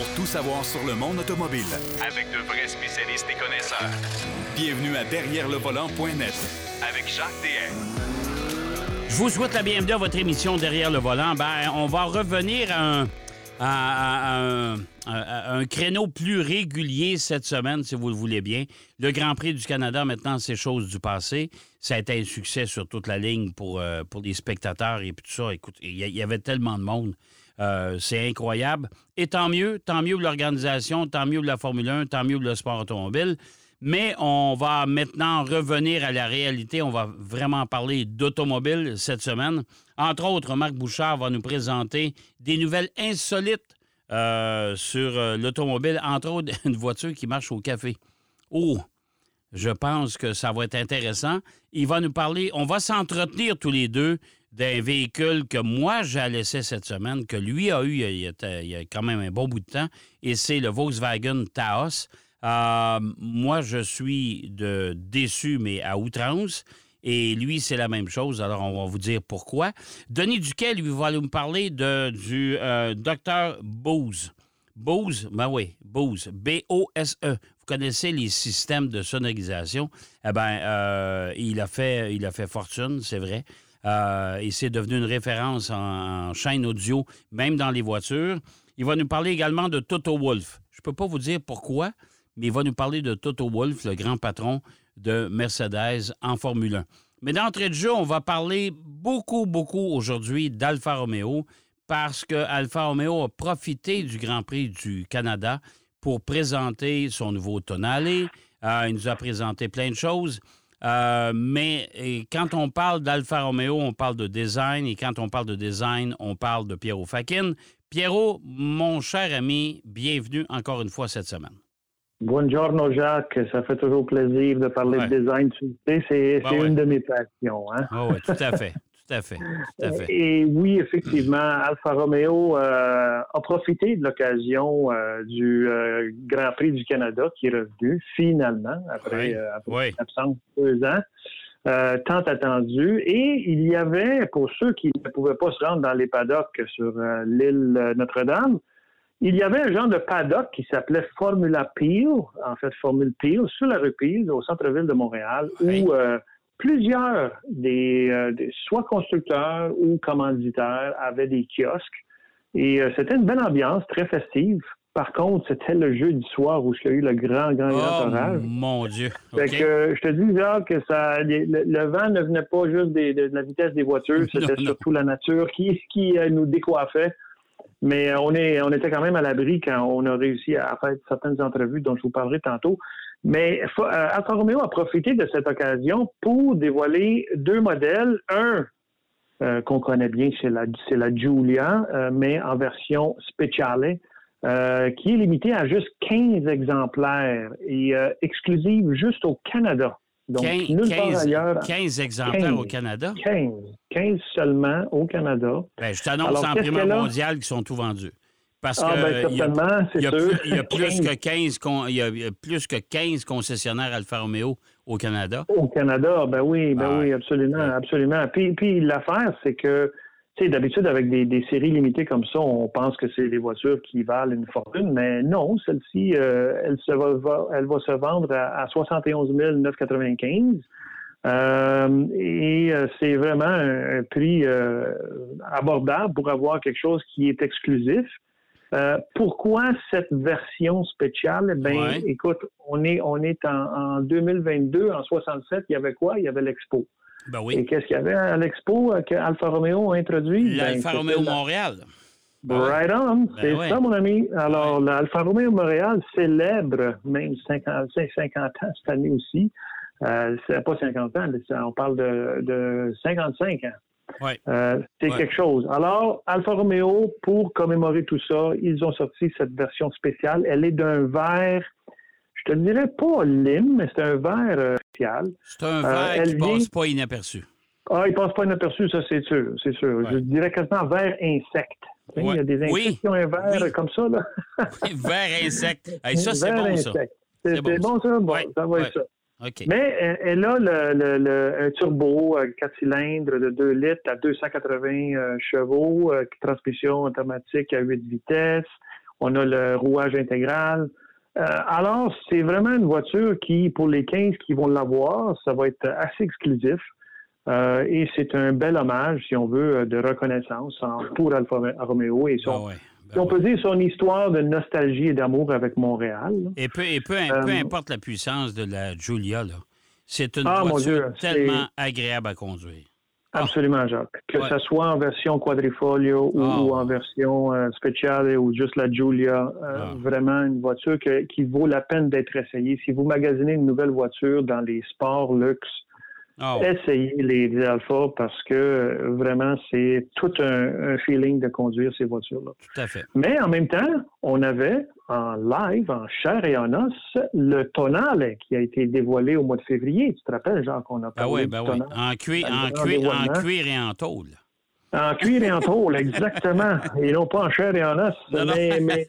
pour tout savoir sur le monde automobile. Avec de vrais spécialistes et connaisseurs. Bienvenue à Derrière le volant.net avec Jacques DM. Je vous souhaite la bienvenue à votre émission Derrière le volant. Ben, on va revenir à un, à- à un- à un créneau plus régulier cette semaine, si vous le voulez bien. Le Grand Prix du Canada, maintenant, c'est chose du passé. Ça a été un succès sur toute la ligne pour, euh, pour les spectateurs et puis tout ça. Écoute, il y, a- il y avait tellement de monde. Euh, c'est incroyable. Et tant mieux, tant mieux pour l'organisation, tant mieux pour la Formule 1, tant mieux pour le sport automobile. Mais on va maintenant revenir à la réalité. On va vraiment parler d'automobile cette semaine. Entre autres, Marc Bouchard va nous présenter des nouvelles insolites euh, sur euh, l'automobile, entre autres une voiture qui marche au café. Oh, je pense que ça va être intéressant. Il va nous parler, on va s'entretenir tous les deux d'un véhicule que moi j'ai laissé cette semaine, que lui a eu il y a, quand même un bon bout de temps, et c'est le Volkswagen Taos. Euh, moi, je suis de, déçu, mais à outrance. Et lui, c'est la même chose. Alors, on va vous dire pourquoi. Denis Duquet, lui, va nous parler du euh, docteur Bose. Bose, ben oui, Bose, B-O-S-E. Vous connaissez les systèmes de sonorisation? Eh bien, euh, il, il a fait fortune, c'est vrai. Euh, et c'est devenu une référence en, chaîne audio, même dans les voitures. Il va nous parler également de Toto Wolff. Je ne peux pas vous dire pourquoi, mais il va nous parler de Toto Wolff, le grand patron de Mercedes en Formule 1. Mais d'entrée de jeu, on va parler beaucoup, beaucoup aujourd'hui d'Alfa Romeo parce que Alfa Romeo a profité du Grand Prix du Canada pour présenter son nouveau Tonale. Euh, il nous a présenté plein de choses. Euh, mais quand on parle d'Alfa Romeo, on parle de design. Et quand on parle de design, on parle de Pierrot Fakin. Pierrot, mon cher ami, bienvenue encore une fois cette semaine. Buongiorno Jacques, ça fait toujours plaisir de parler Ouais. de design. Tu sais, c'est Ben c'est ouais. une de mes passions. Hein? Ah oui, tout à fait. Tout à fait. Tout à fait. Et oui, effectivement, Alfa Romeo euh, a profité de l'occasion euh, du euh, Grand Prix du Canada qui est revenu finalement après, Oui. euh, après Oui. une absence de deux ans. euh, tant attendu. Et il y avait, pour ceux qui ne pouvaient pas se rendre dans les paddocks sur euh, l'île euh, Notre-Dame, il y avait un genre de paddock qui s'appelait Formula Peel, en fait Formule Peel, sur la rue Peel, au centre-ville de Montréal, Oui. où euh, plusieurs des, euh, des- soit constructeurs ou commanditaires avaient des kiosques. Et euh, c'était une belle ambiance, très festive. Par contre, c'était le jeudi soir où il y a eu le grand, grand, grand Oh, orage. mon Dieu. Fait que euh, je te dis, Jacques, que ça, le, le vent ne venait pas juste des- de, la vitesse des voitures, c'était surtout la nature qui, qui nous décoiffait. Mais on est, on était quand même à l'abri quand on a réussi à faire certaines entrevues dont je vous parlerai tantôt. Mais euh, Alfa Romeo a profité de cette occasion pour dévoiler deux modèles. Un euh, qu'on connaît bien, c'est la, c'est la Giulia, euh, mais en version speciale, euh, qui est limitée à juste 15 exemplaires et exclusive juste au Canada. Donc, 15, nulle part 15 ailleurs. 15 exemplaires 15. au Canada? 15. 15 seulement au Canada. Ben, je t'annonce en primeur qu'elle a? mondial qu'ils sont tout vendus. Parce Ah, que ben, il y a- y plus, il y a plus 15. que 15 con- il y a- plus que 15 concessionnaires Alfa Romeo au Canada. Au Canada, ben oui, ben Ah oui, absolument, Ouais. absolument. Puis, puis l'affaire, c'est que, tu sais, d'habitude, avec des, des séries limitées comme ça, on pense que c'est des voitures qui valent une fortune, mais non, celle-ci, euh, elle, se va, va- elle va se vendre à, à 71 995. Euh, et euh, c'est vraiment un, un prix abordable pour avoir quelque chose qui est exclusif. Euh, pourquoi cette version spéciale? Ben, Ouais. écoute, on est on est en, en 2022, en 67, il y avait quoi? Il y avait l'Expo. Ben Et oui. qu'est-ce qu'il y avait à l'Expo euh, que Alfa Romeo a introduit? L'Alfa Ben, Romeo la- Montréal. Ben Right on, c'est ouais. ça, mon ami. Alors, l'Alfa Romeo Montréal célèbre même 50, 50 ans cette année aussi. Euh, c'est pas 50 ans, on parle de, de 55 ans. Ouais. Euh, c'est Ouais. quelque chose. Alors, Alfa Romeo, pour commémorer tout ça, ils ont sorti cette version spéciale. Elle est d'un vert, je te dirais pas lime, mais c'est un vert euh, spécial. C'est un Euh, verre elle qui vient- passe pas inaperçu. Ah, il passe pas inaperçu, ça c'est sûr, c'est sûr. Ouais. Je dirais quasiment vert insecte. Ouais. Il y a des insectes Oui. qui ont un vert Oui. comme ça, là. Vert insecte. Hey, ça, c'est bon, ça. insecte. C'est C'est bon, ça? Bon, ça va être ça. Mais elle a le, le, le- un turbo, euh, 4 cylindres de 2 litres à 280 euh, chevaux, euh, transmission automatique à 8 vitesses. On a le rouage intégral. Euh, alors, c'est vraiment une voiture qui, pour les 15 qui vont l'avoir, ça va être assez exclusif. Et c'est un bel hommage, si on veut, de reconnaissance pour Alfa Romeo et son, ah ben on peut dire son histoire de nostalgie et d'amour avec Montréal. Et peu, et peu, importe la puissance de la Giulia, c'est une ah, voiture tellement agréable à conduire. Ah. Absolument, Jacques. Que ce soit en version quadrifolio ou, ah. en version euh, spéciale ou juste la Giulia, euh, vraiment une voiture qui vaut la peine d'être essayée. Si vous magasinez une nouvelle voiture dans les sports luxe, essayez les, Alpha parce que euh, vraiment, c'est tout un, feeling de conduire ces voitures-là. Tout à fait. Mais en même temps, on avait en live, en chair et en os, le tonal qui a été dévoilé au mois de février. Tu te rappelles, Jean, qu'on a parlé ben oui, ben oui. En cuir, en, cuir, en cuir et en tôle. En cuir et en tôle, exactement. et non pas en chair et en os. mais, mais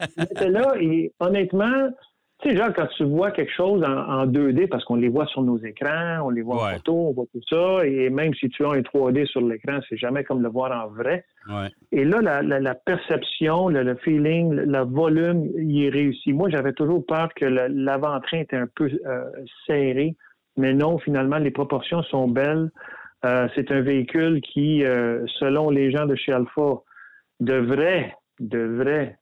là, et honnêtement, tu sais, genre, quand tu vois quelque chose en, 2D, parce qu'on les voit sur nos écrans, on les voit en photo, on voit tout ça, et même si tu as un 3D sur l'écran, c'est jamais comme le voir en vrai. Et là, la, perception, le, feeling, le, volume, il est réussi. Moi, j'avais toujours peur que l'avant-train était un peu euh, serré, mais non, finalement, les proportions sont belles. Euh, c'est un véhicule qui, euh, selon les gens de chez Alpha, devrait, devrait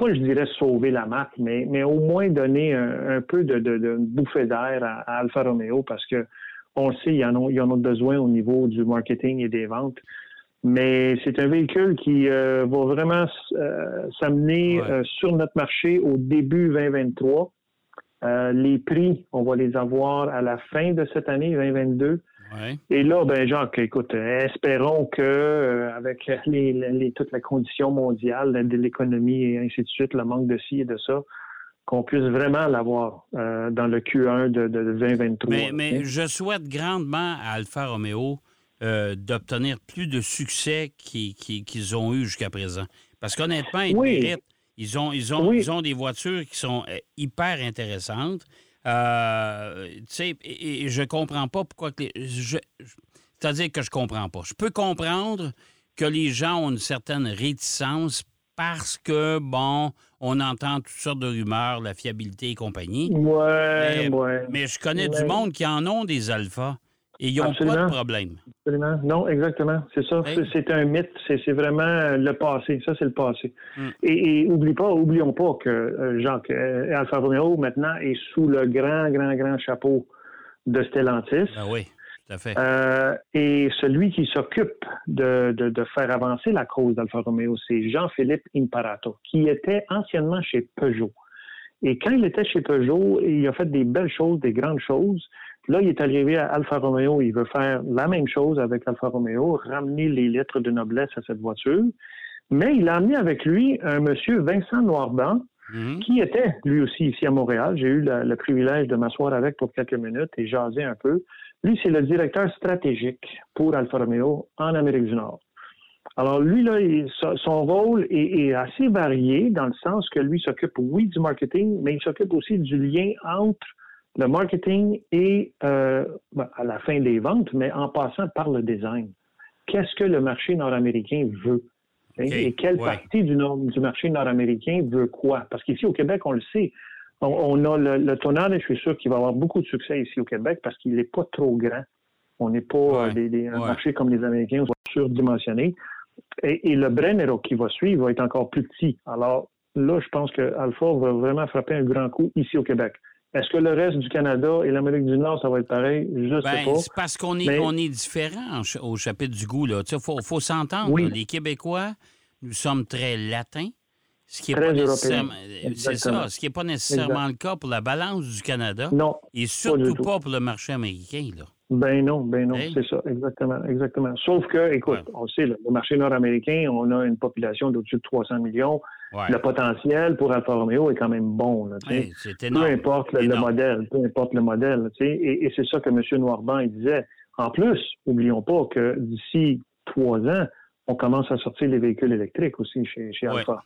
pas, je dirais, sauver la marque, mais, mais au moins donner un, peu de, de, bouffée d'air à, Alfa Romeo parce que on le sait, il y en a, en besoin au niveau du marketing et des ventes. Mais c'est un véhicule qui euh, va vraiment euh, s'amener euh, sur notre marché au début 2023. les prix, on va les avoir à la fin de cette année 2022. Et là, ben Jacques, écoute, espérons que euh, avec les, les, toutes les conditions mondiales de l'économie et ainsi de suite, le manque de ci et de ça, qu'on puisse vraiment l'avoir euh, dans le Q1 de, 2023. Mais, je souhaite grandement à Alfa Romeo euh, d'obtenir plus de succès qu'ils ont eu jusqu'à présent. Parce qu'honnêtement, ils Ils ont, ils, ont, ils ont des voitures qui sont hyper intéressantes. Euh, tu sais, et, je comprends pas pourquoi que les. C'est-à-dire que je comprends pas. Je peux comprendre que les gens ont une certaine réticence parce que, bon, on entend toutes sortes de rumeurs, la fiabilité et compagnie. Ouais, mais, ouais. Mais je connais du monde qui en ont des alphas. Et ils n'ont pas de problème. Absolument. Non, exactement. C'est ça. C'est un mythe. C'est vraiment le passé. Ça, c'est le passé. Hmm. Et, oublie pas, oublions pas que euh, Jacques euh, Alfa Romeo maintenant est sous le grand, grand, grand chapeau de Stellantis. Ah oui. Tout à fait. Euh, et celui qui s'occupe de, de, faire avancer la cause d'Alfa Romeo, c'est Jean-Philippe Imparato, qui était anciennement chez Peugeot. Et quand il était chez Peugeot, il a fait des belles choses, des grandes choses. Là, il est arrivé à Alfa Romeo. Il veut faire la même chose avec Alfa Romeo, ramener les lettres de noblesse à cette voiture. Mais il a amené avec lui un monsieur Vincent Noirban, mhm. qui était lui aussi ici à Montréal. J'ai eu le privilège de m'asseoir avec pour quelques minutes et jaser un peu. Lui, c'est le directeur stratégique pour Alfa Romeo en Amérique du Nord. Alors lui, là, son rôle est, assez varié dans le sens que lui s'occupe, oui, du marketing, mais il s'occupe aussi du lien entre le marketing et euh, ben, à la fin des ventes, mais en passant par le design. Qu'est-ce que le marché nord-américain veut? Et quelle partie du, du marché nord-américain veut quoi? Parce qu'ici au Québec, on le sait, on, a le, le je suis sûr qu'il va avoir beaucoup de succès ici au Québec parce qu'il n'est pas trop grand. On n'est pas euh, des, un marché comme les Américains, surdimensionné. Et, et le Brennero qui va suivre va être encore plus petit. Alors là, je pense que Alpha va vraiment frapper un grand coup ici au Québec. Est-ce que le reste du Canada et l'Amérique du Nord, ça va être pareil? Je ne sais ben, pas. C'est parce qu'on est, on est différent au chapitre du goût. Il faut, faut s'entendre. Les Québécois, nous sommes très latins. Ce qui est pas nécessairement, c'est ça, ce qui n'est pas nécessairement le cas pour la balance du Canada. Non. Et surtout pas, pour le marché américain. Là. Ben non, ben non, c'est ça, exactement, exactement. Sauf que, écoute, on sait, le marché nord-américain, on a une population d'au-dessus de 300 millions. Le potentiel pour Alfa Romeo est quand même bon. Là, peu importe le, modèle, peu importe le modèle. Et, et c'est ça que M. Noirban disait. En plus, n'oublions pas que d'ici trois ans, on commence à sortir les véhicules électriques aussi chez, chez Alfa.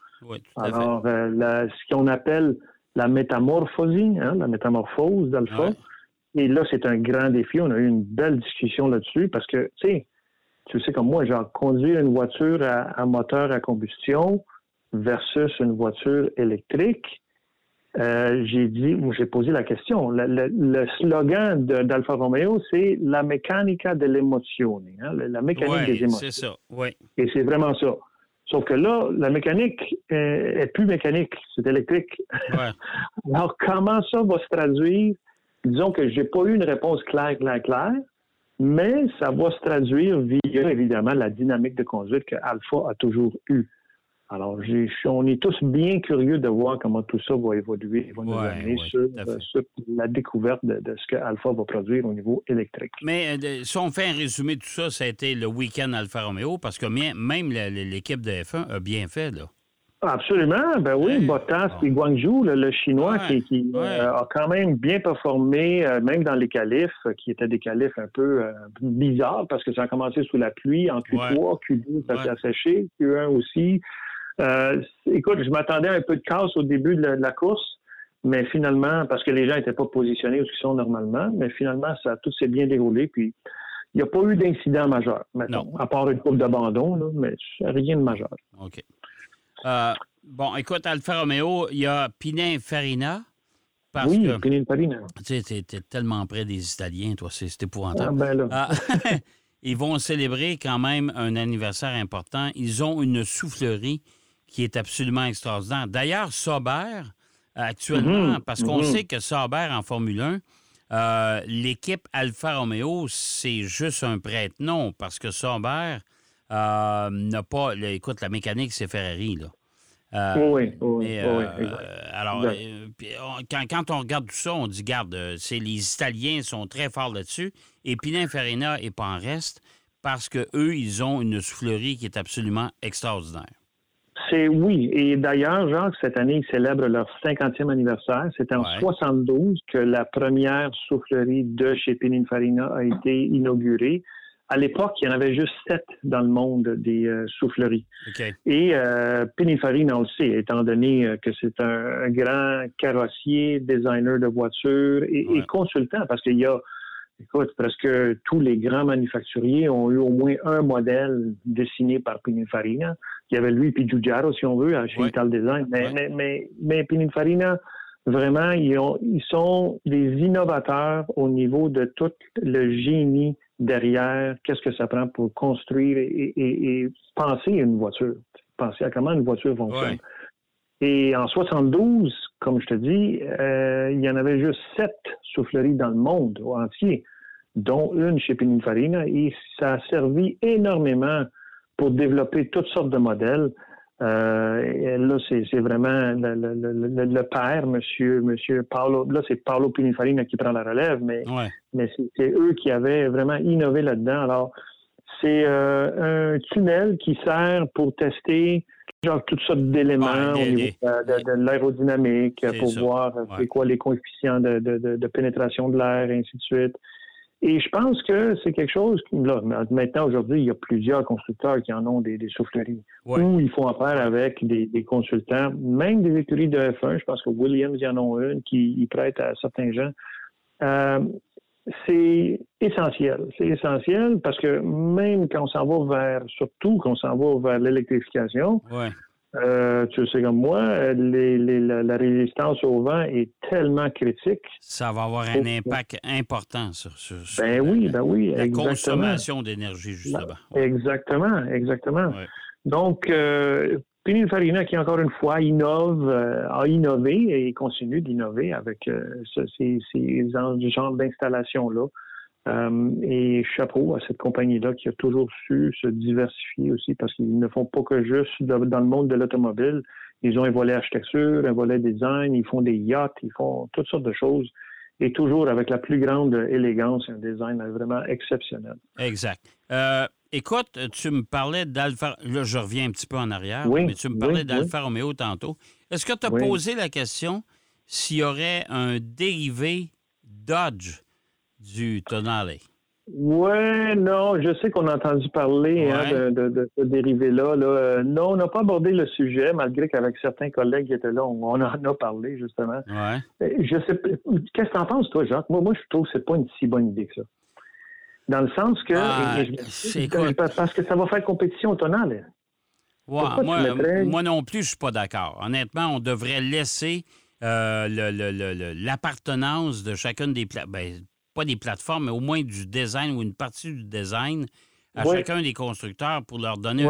Alors, euh, ce qu'on appelle la métamorphose, hein, la métamorphose d'Alpha, et là, c'est un grand défi. On a eu une belle discussion là-dessus parce que, tu sais, tu sais comme moi, genre, conduire une voiture à moteur à combustion, versus une voiture électrique, euh, j'ai dit, j'ai posé la question. Le, slogan d'Alfa Romeo, c'est la mécanica de l'émotion, hein, la mécanique des émotions. C'est ça, oui. Et c'est vraiment ça. Sauf que là, la mécanique est, plus mécanique, c'est électrique. Ouais. Alors, comment ça va se traduire? Disons que j'ai pas eu une réponse claire, claire, claire, mais ça va se traduire via, évidemment, la dynamique de conduite que Alpha a toujours eue. Alors, on est tous bien curieux de voir comment tout ça va évoluer et va nous amener euh, sur, la découverte de, ce que Alpha va produire au niveau électrique. Mais euh, si on fait un résumé de tout ça, ça a été le week-end Alfa Romeo, parce que même l'équipe de F1 a bien fait, là. Absolument, ben oui, Bottas et Guangzhou, le, Chinois qui, euh, a quand même bien performé, même dans les qualifs, qui étaient des qualifs un peu bizarres parce que ça a commencé sous la pluie, en Q3, Q2, ça s'est asséché, Q1 aussi. Euh, écoute, je m'attendais à un peu de casse au début de la, course, mais finalement, parce que les gens n'étaient pas positionnés où ils sont normalement, mais finalement, ça tout s'est bien déroulé. Puis, il n'y a pas eu d'incident majeur, maintenant, à part une coupe d'abandon, mais rien de majeur. OK. Euh, bon, écoute, Alfa Romeo, il y a Pinin Farina. Parce oui, Pinin Farina. Tu sais, t'es tellement près des Italiens, toi, c'est épouvantable. Ah, ben là. Ah, ils vont célébrer quand même un anniversaire important. Ils ont une soufflerie qui est absolument extraordinaire. D'ailleurs, Sauber, actuellement, mhm. parce qu'on mhm. sait que Sauber en Formule 1, euh, l'équipe Alfa Romeo, c'est juste un prête-nom parce que Sauber euh, n'a pas. écoute, la mécanique, c'est Ferrari, là. Euh, oui, oui, alors, quand, on regarde tout ça, on dit, garde, c'est les Italiens sont très forts là-dessus. Et Pininfarina n'est pas en reste parce qu'eux, ils ont une soufflerie qui est absolument extraordinaire. C'est oui. Et d'ailleurs, Jacques, cette année, ils célèbrent leur 50e anniversaire. C'était en 72 que la première soufflerie de chez Pininfarina a été inaugurée. À l'époque, il y en avait juste sept dans le monde des euh, souffleries. Et euh, Pininfarina aussi, étant donné euh, que c'est un, grand carrossier, designer de voitures et, et consultant, parce qu'il y a Écoute, presque tous les grands manufacturiers ont eu au moins un modèle dessiné par Pininfarina. Il y avait lui puis Giugiaro, si on veut, chez Ital Design. Mais, mais, mais, Pininfarina, vraiment, ils, ont, ils sont des innovateurs au niveau de tout le génie derrière, qu'est-ce que ça prend pour construire et, penser à une voiture, penser à comment une voiture fonctionne. Et en 72, comme je te dis, euh, il y en avait juste sept souffleries dans le monde entier, dont une chez Pininfarina, et ça a servi énormément pour développer toutes sortes de modèles. Euh, là, c'est vraiment le, père, monsieur, monsieur Paolo. Là, c'est Paolo Pininfarina qui prend la relève, mais, mais c'est eux qui avaient vraiment innové là-dedans. Alors, c'est euh, un tunnel qui sert pour tester genre toutes sortes d'éléments au niveau de, l'aérodynamique pour voir c'est quoi les coefficients de, pénétration de l'air, et ainsi de suite. Et je pense que c'est quelque chose là, maintenant, aujourd'hui, il y a plusieurs constructeurs qui en ont des, souffleries où ils font affaire avec des, consultants, même des écuries de F1. Je pense que Williams, y en ont une qui prête à certains gens. Euh, c'est essentiel. C'est essentiel parce que même quand on s'en va vers, surtout quand on s'en va vers l'électrification, euh, tu sais comme moi, la, résistance au vent est tellement critique. Ça va avoir un impact important sur, ben oui, ben oui, la consommation d'énergie, justement. Exactement, exactement. Donc, euh, Pininfarina, qui encore une fois innove, euh, a innové et continue d'innover avec euh, ces, ces genres d'installation-là. Euh, et chapeau à cette compagnie-là qui a toujours su se diversifier aussi parce qu'ils ne font pas que juste dans le monde de l'automobile. Ils ont un volet architecture, un volet design, ils font des yachts, ils font toutes sortes de choses et toujours avec la plus grande élégance, un design vraiment exceptionnel. Exact. Euh, écoute, tu me parlais d'Alfa. Là, je reviens un petit peu en arrière, mais tu me parlais d'Alfa Romeo tantôt. Est-ce que tu as posé la question s'il y aurait un dérivé Dodge? Du Tonale? Oui, non, je sais qu'on a entendu parler hein, de, ce dérivé-là. Euh, non, on n'a pas abordé le sujet, malgré qu'avec certains collègues qui étaient là, on, en a parlé, justement. Ouais. Je sais Qu'est-ce que tu en penses, toi, Jacques? Moi, moi, je trouve que c'est pas une si bonne idée que ça. Dans le sens que. Ah, parce que ça va faire compétition au tonal. moi, non plus, je suis pas d'accord. Honnêtement, on devrait laisser euh, l'appartenance de chacune des plateformes, ben, pas des plateformes, mais au moins du design ou une partie du design à chacun des constructeurs pour leur donner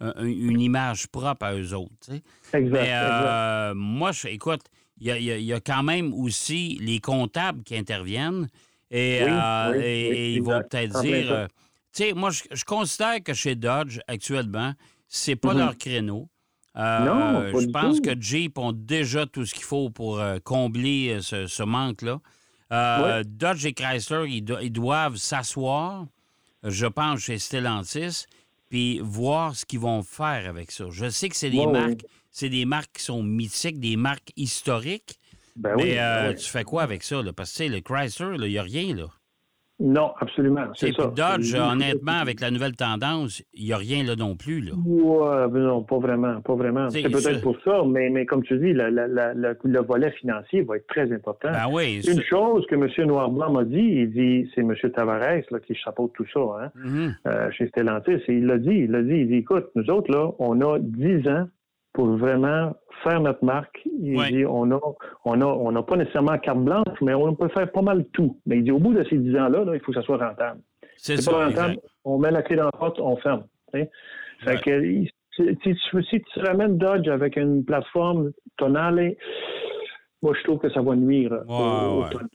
une image propre à eux autres. Exact, mais euh, moi, je, écoute, il y, a, quand même aussi les comptables qui interviennent et, euh, ils vont peut-être dire. tu sais, moi, je, considère que chez Dodge, actuellement, c'est pas mm-hmm. leur créneau. Euh, je pense que Jeep ont déjà tout ce qu'il faut pour euh, combler euh, ce, manque-là. Dodge et Chrysler, ils, doivent s'asseoir, je pense, chez Stellantis, puis voir ce qu'ils vont faire avec ça. Je sais que c'est des marques, c'est des marques qui sont mythiques, des marques historiques. Ben mais ben tu fais quoi avec ça? Là? Parce que le Chrysler, il n'y a rien. là. Non, absolument. C'est ça. Dodge, honnêtement, avec la nouvelle tendance, il n'y a rien là non plus. Là. Ouais, non, pas vraiment. Pas vraiment. C'est peut-être pour ça, mais, mais comme tu dis, le volet financier va être très important. Ben oui, Une chose que M. Noirblanc m'a dit, il dit, c'est M. Tavares là, qui chapeaute tout ça hein, mm-hmm. euh, chez Stellantis. Et il l'a dit, il l'a dit, il dit, écoute, nous autres, là, on a 10 ans pour vraiment faire notre marque. Il dit, on a, on a, on n'a pas nécessairement carte blanche, mais on peut faire pas mal tout. Mais il dit, au bout de ces dix ans-là, il faut que ça soit rentable. C'est pas rentable, on met la clé dans la porte, on ferme. Fait que, si, si, tu ramènes Dodge avec une plateforme tonale, moi, je trouve que ça va nuire.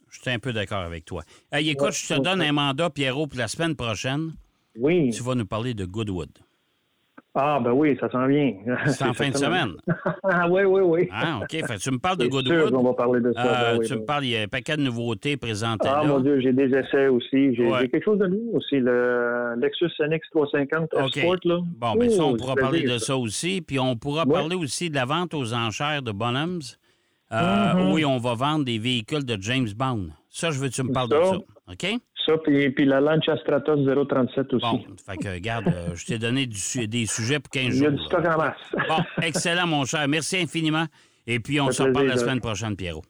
Je suis un peu d'accord avec toi. écoute, je te donne un mandat, Pierrot, pour la semaine prochaine. Oui. Tu vas nous parler de Goodwood. Ah, ben oui, ça s'en vient. C'est en fin de semaine. ah, oui, oui, oui. Ah, OK. tu me parles de Goodwood. on va parler de ça. Euh, ben tu me ben parles, il y a un paquet de nouveautés présentées ah, là. Mon Dieu, j'ai des essais aussi. J'ai quelque chose de nouveau aussi, le Lexus NX 350 Sport. Là. Bon, bien, ça, on pourra parler de ça aussi. Puis on pourra parler aussi de la vente aux enchères de Bonhams, euh, mm-hmm. où on va vendre des véhicules de James Bond. Ça, je veux que tu me parles de ça. OK? Ça, puis, puis la Lancia Stratos 037 aussi. Bon, fait que, regarde, euh, je t'ai donné des sujets pour 15 jours. Il y a du stock en masse. bon, excellent, mon cher. Merci infiniment. Et puis, on se reparle la semaine prochaine, Pierrot.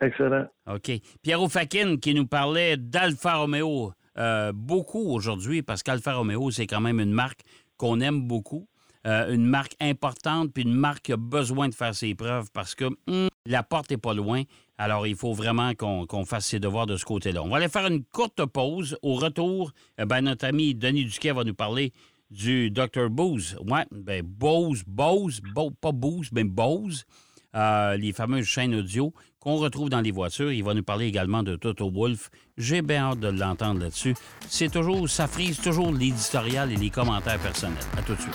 Excellent. OK. Pierrot Fakin qui nous parlait d'Alfa Romeo euh, beaucoup aujourd'hui, parce qu'Alfa Romeo, c'est quand même une marque qu'on aime beaucoup. Euh, une marque importante, puis une marque qui a besoin de faire ses preuves parce que hum, la porte n'est pas loin. Alors, il faut vraiment qu'on fasse ses devoirs de ce côté-là. On va aller faire une courte pause. Au retour, eh ben, notre ami Denis Duquet va nous parler du Dr. Bose. Oui, ben Bose, Bose, pas Bose, mais Bose, euh, les fameuses chaînes audio qu'on retrouve dans les voitures. Il va nous parler également de Toto Wolf. J'ai bien hâte de l'entendre là-dessus. C'est toujours, ça frise toujours l'éditorial et les commentaires personnels. À tout de suite.